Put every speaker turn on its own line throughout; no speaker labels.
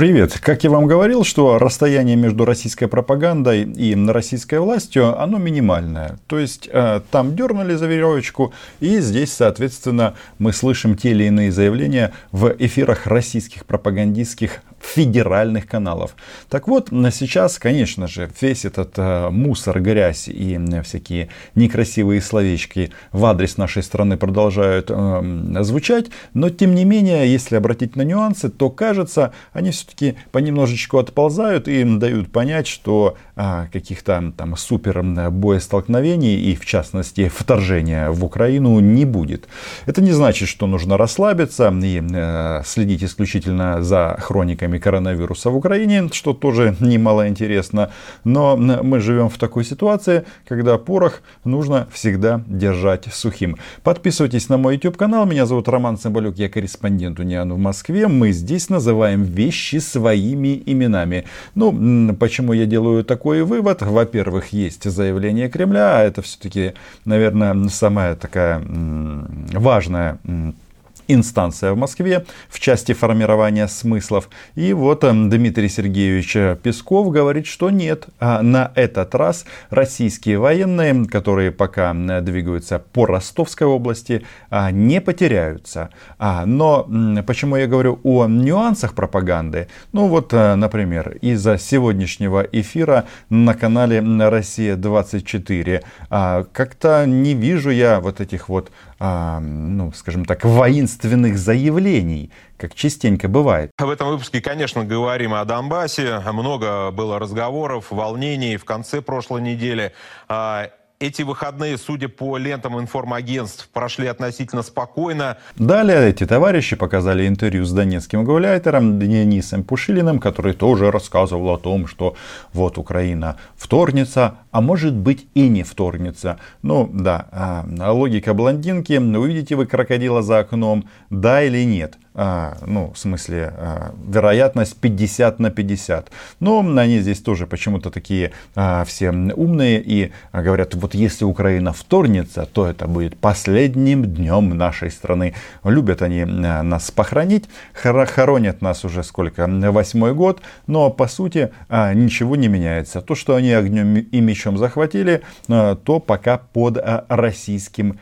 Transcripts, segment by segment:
Привет. Как я вам говорил, что расстояние между российской пропагандой и российской властью, оно минимальное. То есть э, там дернули за веревочку, и здесь, соответственно, мы слышим те или иные заявления в эфирах российских пропагандистских федеральных каналов. Так вот, сейчас, конечно же, весь этот э, мусор, грязь и всякие некрасивые словечки в адрес нашей страны продолжают э, звучать, но тем не менее, если обратить на нюансы, то кажется, они все-таки понемножечку отползают и дают понять, что э, каких-то там супер боестолкновений и в частности вторжения в Украину не будет. Это не значит, что нужно расслабиться и э, следить исключительно за хрониками коронавируса в Украине, что тоже немало интересно. Но мы живем в такой ситуации, когда порох нужно всегда держать сухим. Подписывайтесь на мой YouTube канал. Меня зовут Роман Цымбалюк, я корреспондент Униану в Москве. Мы здесь называем вещи своими именами. Ну, почему я делаю такой вывод? Во-первых, есть заявление Кремля, а это все-таки, наверное, самая такая важная инстанция в Москве в части формирования смыслов. И вот эм, Дмитрий Сергеевич Песков говорит, что нет, а на этот раз российские военные, которые пока двигаются по Ростовской области, а, не потеряются. А, но почему я говорю о нюансах пропаганды? Ну вот, э, например, из-за сегодняшнего эфира на канале Россия-24 как-то не вижу я вот этих вот ну, скажем так, воинственных заявлений, как частенько бывает.
В этом выпуске, конечно, говорим о Донбассе. Много было разговоров, волнений в конце прошлой недели. Эти выходные, судя по лентам информагентств, прошли относительно спокойно.
Далее эти товарищи показали интервью с донецким гауляйтером Денисом Пушилиным, который тоже рассказывал о том, что вот Украина вторгнется, а может быть и не вторгнется. Ну да, а, логика блондинки, увидите вы крокодила за окном, да или нет. А, ну, в смысле, а, вероятность 50 на 50. Но они здесь тоже почему-то такие а, все умные и говорят, вот если Украина вторгнется, то это будет последним днем нашей страны. Любят они нас похоронить, хоронят нас уже сколько, восьмой год, но по сути ничего не меняется. То, что они огнем и мечом захватили, то пока под российским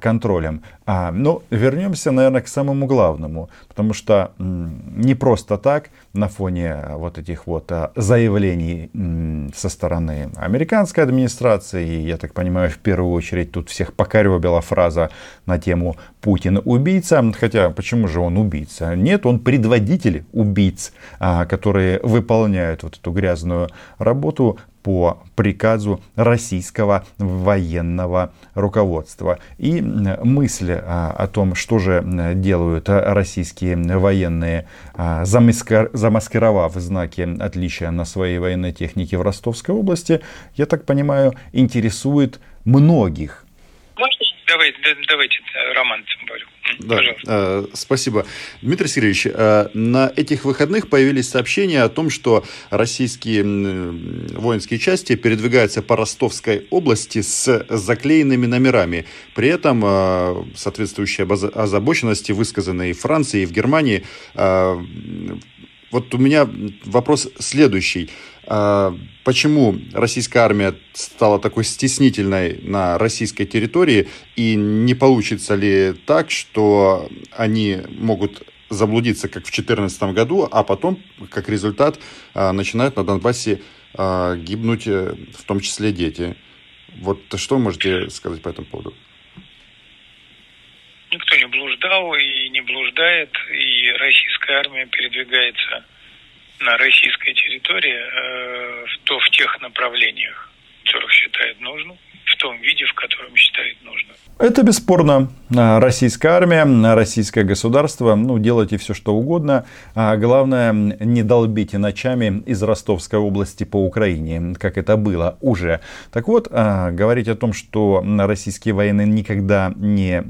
контролем. Но вернемся, наверное, к самому главному. Потому что не просто так на фоне вот этих вот а, заявлений со стороны американской администрации, я так понимаю, в первую очередь тут всех покоребила фраза на тему «Путин убийца». Хотя, почему же он убийца? Нет, он предводитель убийц, а, которые выполняют вот эту грязную работу по приказу российского военного руководства. И мысль а, о том, что же делают российские военные, а, замаскировав знаки отличия на своей военной технике в Ростовской области, я так понимаю, интересует многих.
Давайте, давайте, Роман Цымбалюк.
Да, э, спасибо. Дмитрий Сергеевич, э, на этих выходных появились сообщения о том, что российские воинские части передвигаются по Ростовской области с заклеенными номерами. При этом э, соответствующие озабоченности высказаны и в Франции, и в Германии. Э, вот у меня вопрос следующий. А, почему российская армия стала такой стеснительной на российской территории, и не получится ли так, что они могут заблудиться, как в 2014 году, а потом, как результат, а, начинают на Донбассе а, гибнуть, э, в том числе дети. Вот что можете сказать по этому поводу?
Никто не блуждал и не блуждает, и российская армия передвигается на российской территории, э, то в тех направлениях, которых считает нужным, в том виде, в котором считает нужным.
Это бесспорно. А, российская армия, а, российское государство, ну, делайте все, что угодно. А главное, не долбите ночами из Ростовской области по Украине, как это было уже. Так вот, а, говорить о том, что российские военные никогда не,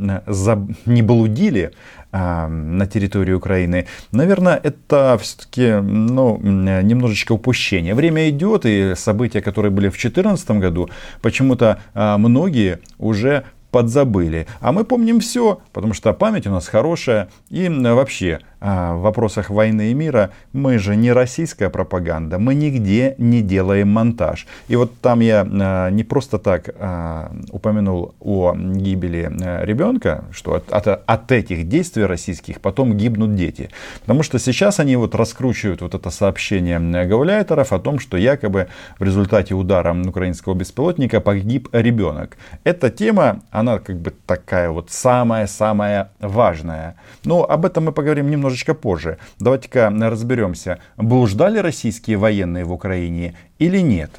не блудили, на территории Украины, наверное, это все-таки ну, немножечко упущение. Время идет, и события, которые были в 2014 году, почему-то многие уже подзабыли. А мы помним все, потому что память у нас хорошая. И вообще, а, в вопросах войны и мира мы же не российская пропаганда, мы нигде не делаем монтаж. И вот там я а, не просто так а, упомянул о гибели ребенка, что от, от, от этих действий российских потом гибнут дети. Потому что сейчас они вот раскручивают вот это сообщение гауляйтеров о том, что якобы в результате удара украинского беспилотника погиб ребенок. Эта тема, она как бы такая вот самая-самая важная. Но об этом мы поговорим немножечко позже. Давайте-ка разберемся, блуждали российские военные в Украине или нет?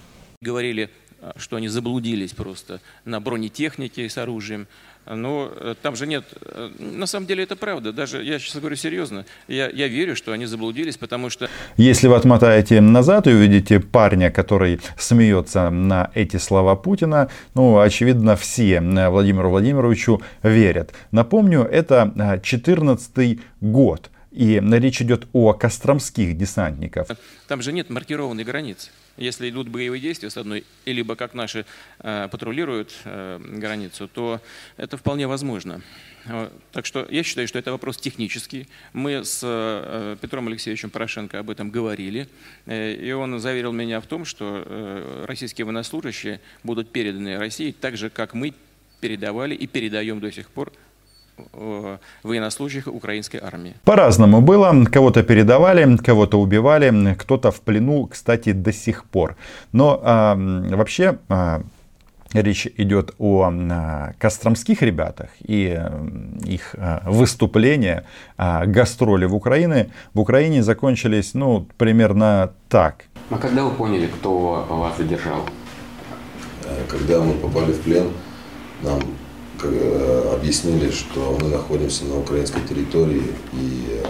Говорили, что они заблудились просто на бронетехнике с оружием. Но э, там же нет... Э, на самом деле это правда. Даже, я сейчас говорю серьезно, я, я верю, что они заблудились, потому что...
Если вы отмотаете назад и увидите парня, который смеется на эти слова Путина, ну, очевидно, все Владимиру Владимировичу верят. Напомню, это 14 год. И речь идет о костромских десантников.
Там же нет маркированной границы. Если идут боевые действия с одной, либо как наши э, патрулируют э, границу, то это вполне возможно. Так что я считаю, что это вопрос технический. Мы с э, Петром Алексеевичем Порошенко об этом говорили, э, и он заверил меня в том, что э, российские военнослужащие будут переданы России так же, как мы передавали и передаем до сих пор Э, военнослужащих украинской армии.
По-разному было. Кого-то передавали, кого-то убивали, кто-то в плену, кстати, до сих пор. Но а, вообще а, речь идет о а, костромских ребятах и а, их а, выступления, а, гастроли в Украине. В Украине закончились, ну, примерно так.
А когда вы поняли, кто вас задержал?
Когда мы попали в плен, нам Э, объяснили, что мы находимся на украинской территории и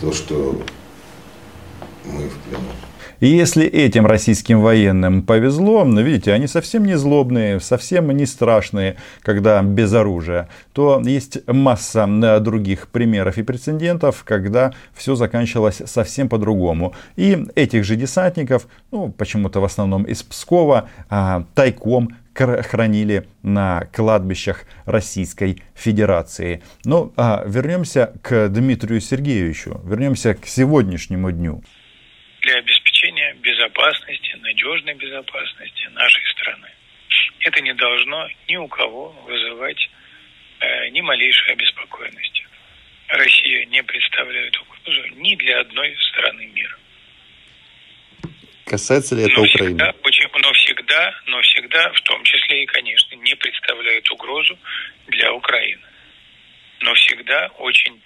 то, что мы в плену.
И если этим российским военным повезло, ну, видите, они совсем не злобные, совсем не страшные, когда без оружия, то есть масса э, других примеров и прецедентов, когда все заканчивалось совсем по-другому. И этих же десантников, ну, почему-то в основном из Пскова, а, тайком хранили на кладбищах Российской Федерации. Ну, а вернемся к Дмитрию Сергеевичу, вернемся к сегодняшнему дню.
Для обеспечения безопасности, надежной безопасности нашей страны. Это не должно ни у кого вызывать э, ни малейшей обеспокоенности. Россия не представляет угрозу ни для одной страны мира.
Касается ли это но Украины?
Всегда, очень, но всегда, но всегда, в том числе и, конечно, не представляет угрозу для Украины. Но всегда очень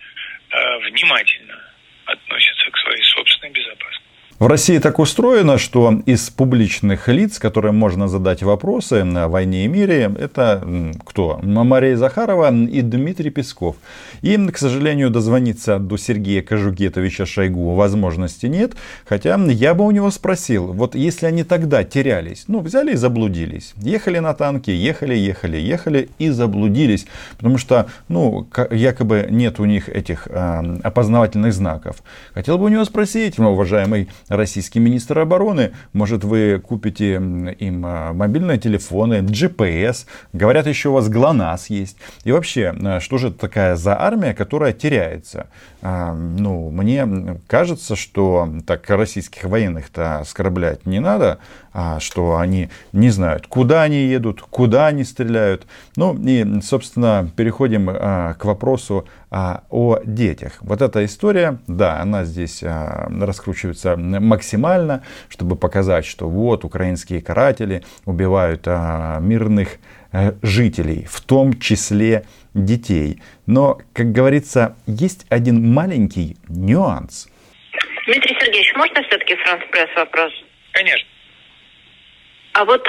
э, внимательно относятся к своей собственной безопасности.
В России так устроено, что из публичных лиц, которым можно задать вопросы на войне и мире, это кто? Мария Захарова и Дмитрий Песков. Им, к сожалению, дозвониться до Сергея Кожугетовича Шойгу возможности нет. Хотя я бы у него спросил, вот если они тогда терялись, ну, взяли и заблудились. Ехали на танке, ехали, ехали, ехали и заблудились. Потому что, ну, якобы нет у них этих э, опознавательных знаков. Хотел бы у него спросить, уважаемый российский министр обороны. Может, вы купите им а, мобильные телефоны, GPS. Говорят, еще у вас ГЛОНАСС есть. И вообще, а, что же это такая за армия, которая теряется? А, ну, мне кажется, что так российских военных-то оскорблять не надо, а что они не знают, куда они едут, куда они стреляют. Ну и, собственно, переходим к вопросу о детях. Вот эта история, да, она здесь раскручивается максимально, чтобы показать, что вот украинские каратели убивают а, мирных а, жителей, в том числе детей. Но, как говорится, есть один маленький нюанс.
Дмитрий Сергеевич, можно все-таки Франс Пресс вопрос?
Конечно.
А вот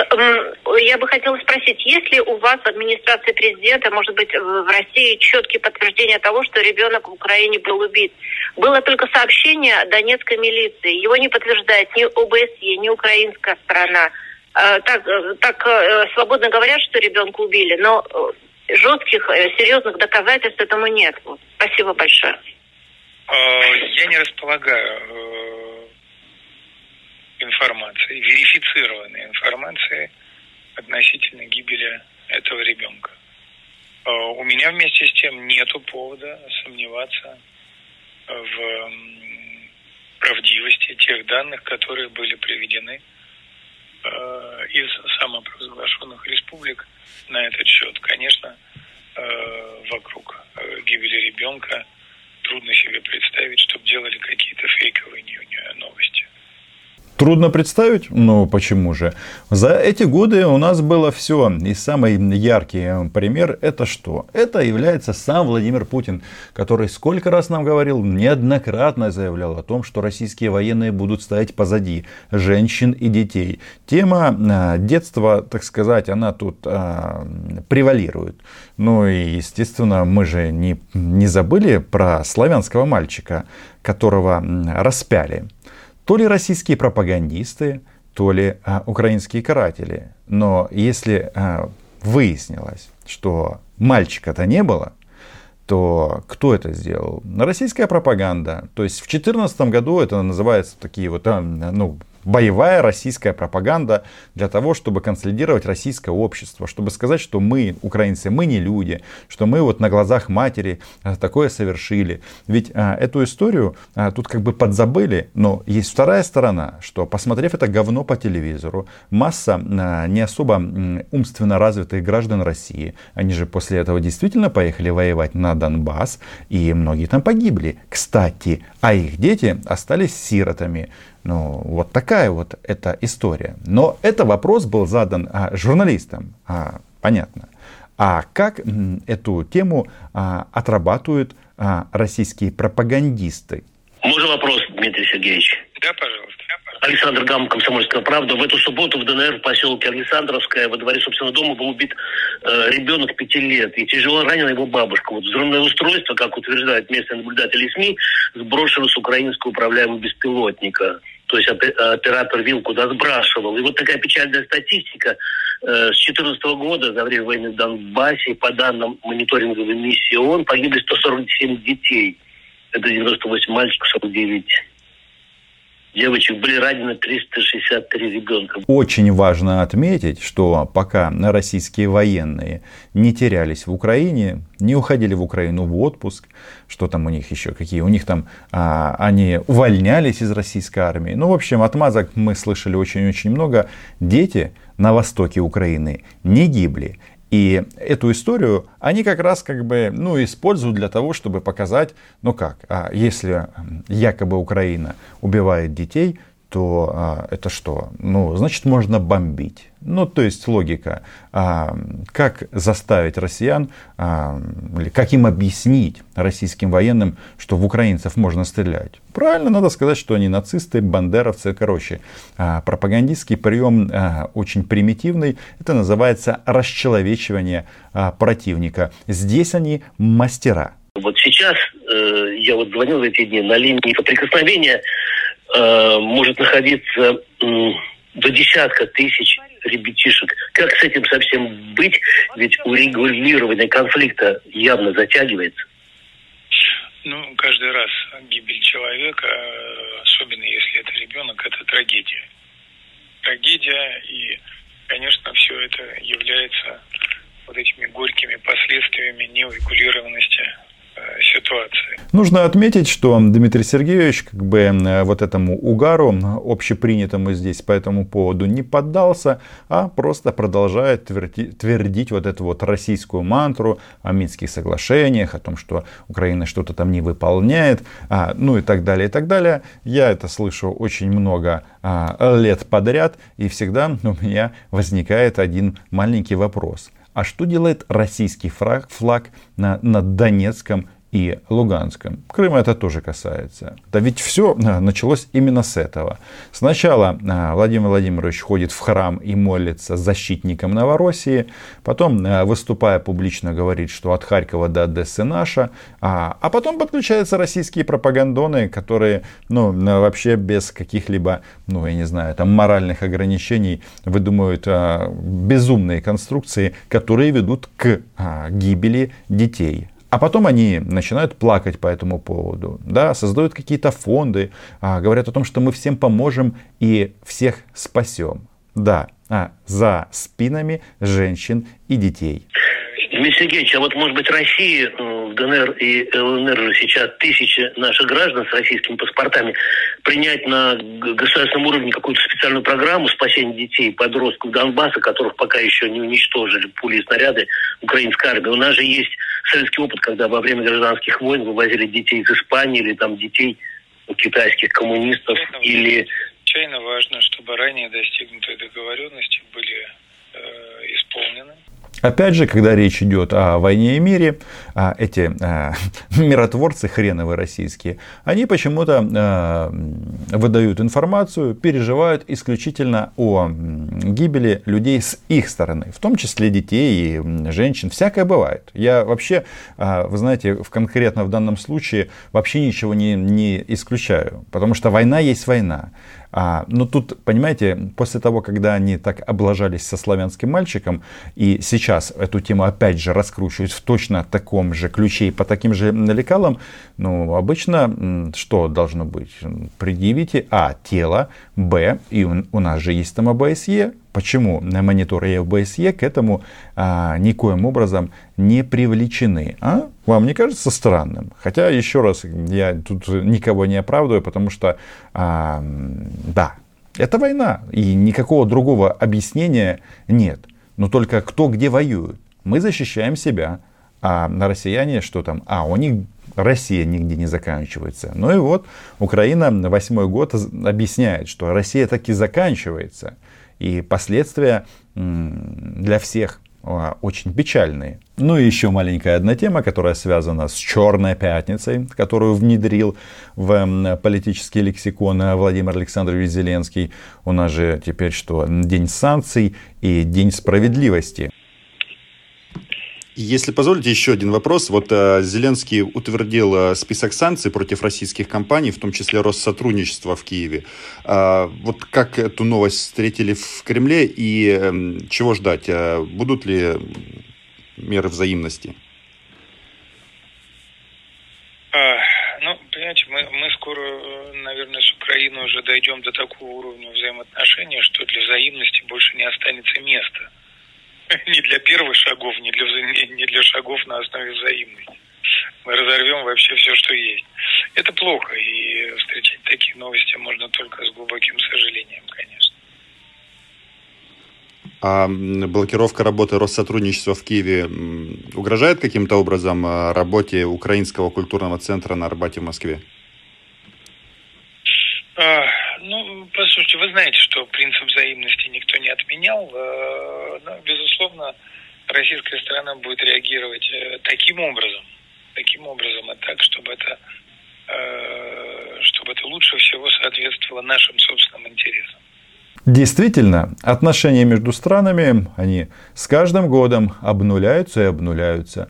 я бы хотела спросить, есть ли у вас в администрации президента, может быть, в России четкие подтверждения того, что ребенок в Украине был убит? Было только сообщение донецкой милиции. Его не подтверждает ни ОБСЕ, ни украинская сторона. А, так, так э, свободно говорят, что ребенка убили, но э, жестких, э, серьезных доказательств этому нет. Спасибо большое.
Я не располагаю информации, верифицированной информации относительно гибели этого ребенка. Э, у меня вместе с тем нет повода сомневаться в правдивости тех данных, которые были приведены э, из самопровозглашенных республик на этот счет. Конечно, э, вокруг гибели ребенка трудно себе представить, чтобы делали какие-то фейковые новости.
Трудно представить? Ну почему же? За эти годы у нас было все. И самый яркий пример это что? Это является сам Владимир Путин, который сколько раз нам говорил, неоднократно заявлял о том, что российские военные будут стоять позади женщин и детей. Тема а, детства, так сказать, она тут а, превалирует. Ну и, естественно, мы же не, не забыли про славянского мальчика, которого распяли то ли российские пропагандисты, то ли а, украинские каратели. Но если а, выяснилось, что мальчика-то не было, то кто это сделал? Российская пропаганда. То есть в 2014 году это называется такие вот, а, ну, боевая российская пропаганда для того, чтобы консолидировать российское общество, чтобы сказать, что мы, украинцы, мы не люди, что мы вот на глазах матери а, такое совершили. Ведь а, эту историю а, тут как бы подзабыли, но есть вторая сторона, что посмотрев это говно по телевизору, масса а, не особо умственно развитых граждан России, они же после этого действительно поехали воевать на Донбасс, и многие там погибли. Кстати, а их дети остались сиротами. Ну, вот такая вот эта история. Но это вопрос был задан а, журналистам, а, понятно. А как м, эту тему а, отрабатывают а, российские пропагандисты?
Можно вопрос, Дмитрий Сергеевич?
Да, пожалуйста.
Александр Гам, «Комсомольская правда». В эту субботу в ДНР в поселке Александровская во дворе собственного дома был убит э, ребенок пяти лет. И тяжело ранена его бабушка. Вот взрывное устройство, как утверждают местные наблюдатели СМИ, сброшено с украинского управляемого беспилотника то есть оператор вил куда сбрасывал. И вот такая печальная статистика. Э, с 2014 года, за время войны в Донбассе, по данным мониторинговой миссии ООН, погибли 147 детей. Это 98 мальчиков, 49 девочек были ранены 363 ребенка.
Очень важно отметить, что пока российские военные не терялись в Украине, не уходили в Украину в отпуск, что там у них еще, какие у них там, а, они увольнялись из российской армии. Ну, в общем, отмазок мы слышали очень-очень много. Дети на востоке Украины не гибли. И эту историю они как раз как бы, ну, используют для того, чтобы показать, ну как, а если якобы Украина убивает детей, то а, это что? Ну, значит, можно бомбить. Ну, то есть логика. А, как заставить россиян, а, или как им объяснить российским военным, что в украинцев можно стрелять? Правильно, надо сказать, что они нацисты, бандеровцы. Короче, а, пропагандистский прием а, очень примитивный. Это называется расчеловечивание а, противника. Здесь они мастера.
Вот сейчас э, я вот звонил в эти дни на линии соприкосновения Э, может находиться до десятка тысяч ребятишек. Как с этим совсем быть? Ведь урегулирование конфликта явно затягивается.
Ну, каждый раз гибель человека, особенно если это ребенок, это трагедия. Трагедия, и, конечно, все это является вот этими горькими последствиями неурегулированности ситуации.
Нужно отметить, что Дмитрий Сергеевич как бы э, вот этому угару общепринятому здесь по этому поводу не поддался, а просто продолжает твердить, твердить вот эту вот российскую мантру о Минских соглашениях, о том, что Украина что-то там не выполняет, а, ну и так далее, и так далее. Я это слышу очень много а, лет подряд, и всегда у меня возникает один маленький вопрос. А что делает российский флаг, флаг на, над Донецком и Луганском. Крыма это тоже касается. Да ведь все а, началось именно с этого. Сначала а, Владимир Владимирович ходит в храм и молится защитником Новороссии, потом, а, выступая публично, говорит, что от Харькова до Одессы наша, а, потом подключаются российские пропагандоны, которые ну, вообще без каких-либо, ну я не знаю, там моральных ограничений выдумывают безумные конструкции, которые ведут к гибели детей. А потом они начинают плакать по этому поводу, да, создают какие-то фонды, а, говорят о том, что мы всем поможем и всех спасем. Да, а, за спинами женщин и детей.
Дмитрий Сергеевич, а вот, может быть, Россия в ДНР и ЛНР же сейчас тысячи наших граждан с российскими паспортами принять на государственном уровне какую-то специальную программу спасения детей, подростков Донбасса, которых пока еще не уничтожили пули и снаряды украинской армии. У нас же есть советский опыт, когда во время гражданских войн вывозили детей из Испании или там детей китайских коммунистов
Чайно,
или...
Чайно важно, чтобы ранее достигнутые договоренности были э, исполнены.
Опять же, когда речь идет о войне и мире, а эти а, миротворцы хреновые российские, они почему-то а, выдают информацию, переживают исключительно о гибели людей с их стороны, в том числе детей и женщин. Всякое бывает. Я вообще, вы знаете, в конкретно в данном случае вообще ничего не, не исключаю, потому что война есть война. А, но тут, понимаете, после того, когда они так облажались со славянским мальчиком, и сейчас эту тему опять же раскручивают в точно таком же ключе и по таким же лекалам, ну, обычно что должно быть? Предъявите, а, тело, б, и у, у нас же есть там ОБСЕ, Почему мониторы ОБСЕ к этому а, никоим образом не привлечены? А? Вам не кажется странным? Хотя, еще раз, я тут никого не оправдываю, потому что, а, да, это война, и никакого другого объяснения нет. Но только кто где воюет. Мы защищаем себя, а на россияне что там? А, у них Россия нигде не заканчивается. Ну и вот Украина восьмой год объясняет, что Россия таки заканчивается. И последствия для всех а, очень печальные. Ну и еще маленькая одна тема, которая связана с Черной пятницей, которую внедрил в политический лексикон Владимир Александрович Зеленский. У нас же теперь что? День санкций и День справедливости.
Если позволите, еще один вопрос. Вот э, Зеленский утвердил э, список санкций против российских компаний, в том числе Россотрудничества в Киеве. Э, вот как эту новость встретили в Кремле и э, чего ждать? Будут ли меры взаимности?
Ну, понимаете, мы, мы скоро, наверное, с Украиной уже дойдем до такого уровня взаимоотношений, что для взаимности больше не останется места. не для первых шагов, не для, не для шагов на основе взаимности. Мы разорвем вообще все, что есть. Это плохо, и встречать такие новости можно только с глубоким сожалением, конечно.
А блокировка работы Россотрудничества в Киеве угрожает каким-то образом а, работе Украинского культурного центра на Арбате в Москве?
А, вы знаете, что принцип взаимности никто не отменял. Э, но, безусловно, российская сторона будет реагировать э, таким образом, таким образом, и так, чтобы это, э, чтобы это лучше всего соответствовало нашим собственным интересам.
Действительно, отношения между странами, они с каждым годом обнуляются и обнуляются.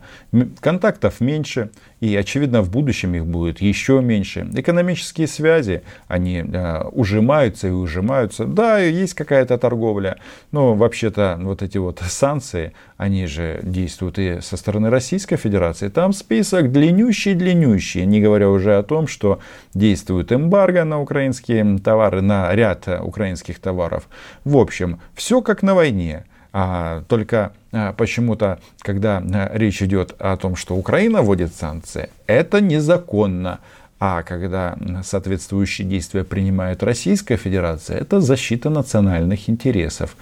Контактов меньше, и, очевидно, в будущем их будет еще меньше. Экономические связи, они э, ужимаются и ужимаются. Да, есть какая-то торговля, но вообще-то вот эти вот санкции, они же действуют и со стороны Российской Федерации. Там список длиннющий-длиннющий, не говоря уже о том, что действует эмбарго на украинские товары, на ряд украинских товаров. В общем, все как на войне. А, только а, почему-то, когда а, речь идет о том, что Украина вводит санкции, это незаконно. А когда соответствующие действия принимает Российская Федерация, это защита национальных интересов.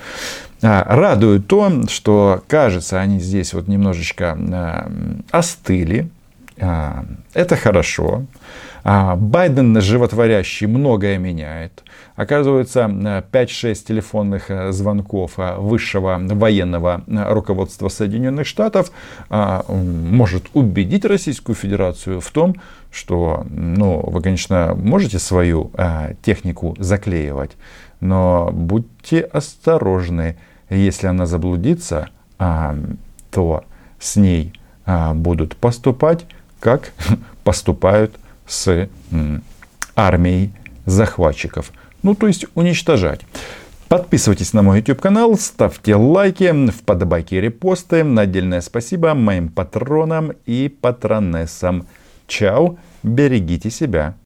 Радует то, что, кажется, они здесь вот немножечко остыли. Это хорошо. Байден животворящий многое меняет. Оказывается, 5-6 телефонных э, звонков э, высшего военного э, руководства Соединенных Штатов может убедить Российскую Федерацию в том, что ну, вы, конечно, можете свою технику заклеивать, но будьте осторожны. Если она заблудится, то с ней будут поступать, как поступают с армией захватчиков. Ну, то есть уничтожать. Подписывайтесь на мой YouTube канал, ставьте лайки, вподобайки и репосты. Отдельное спасибо моим патронам и патронессам. Чао, берегите себя.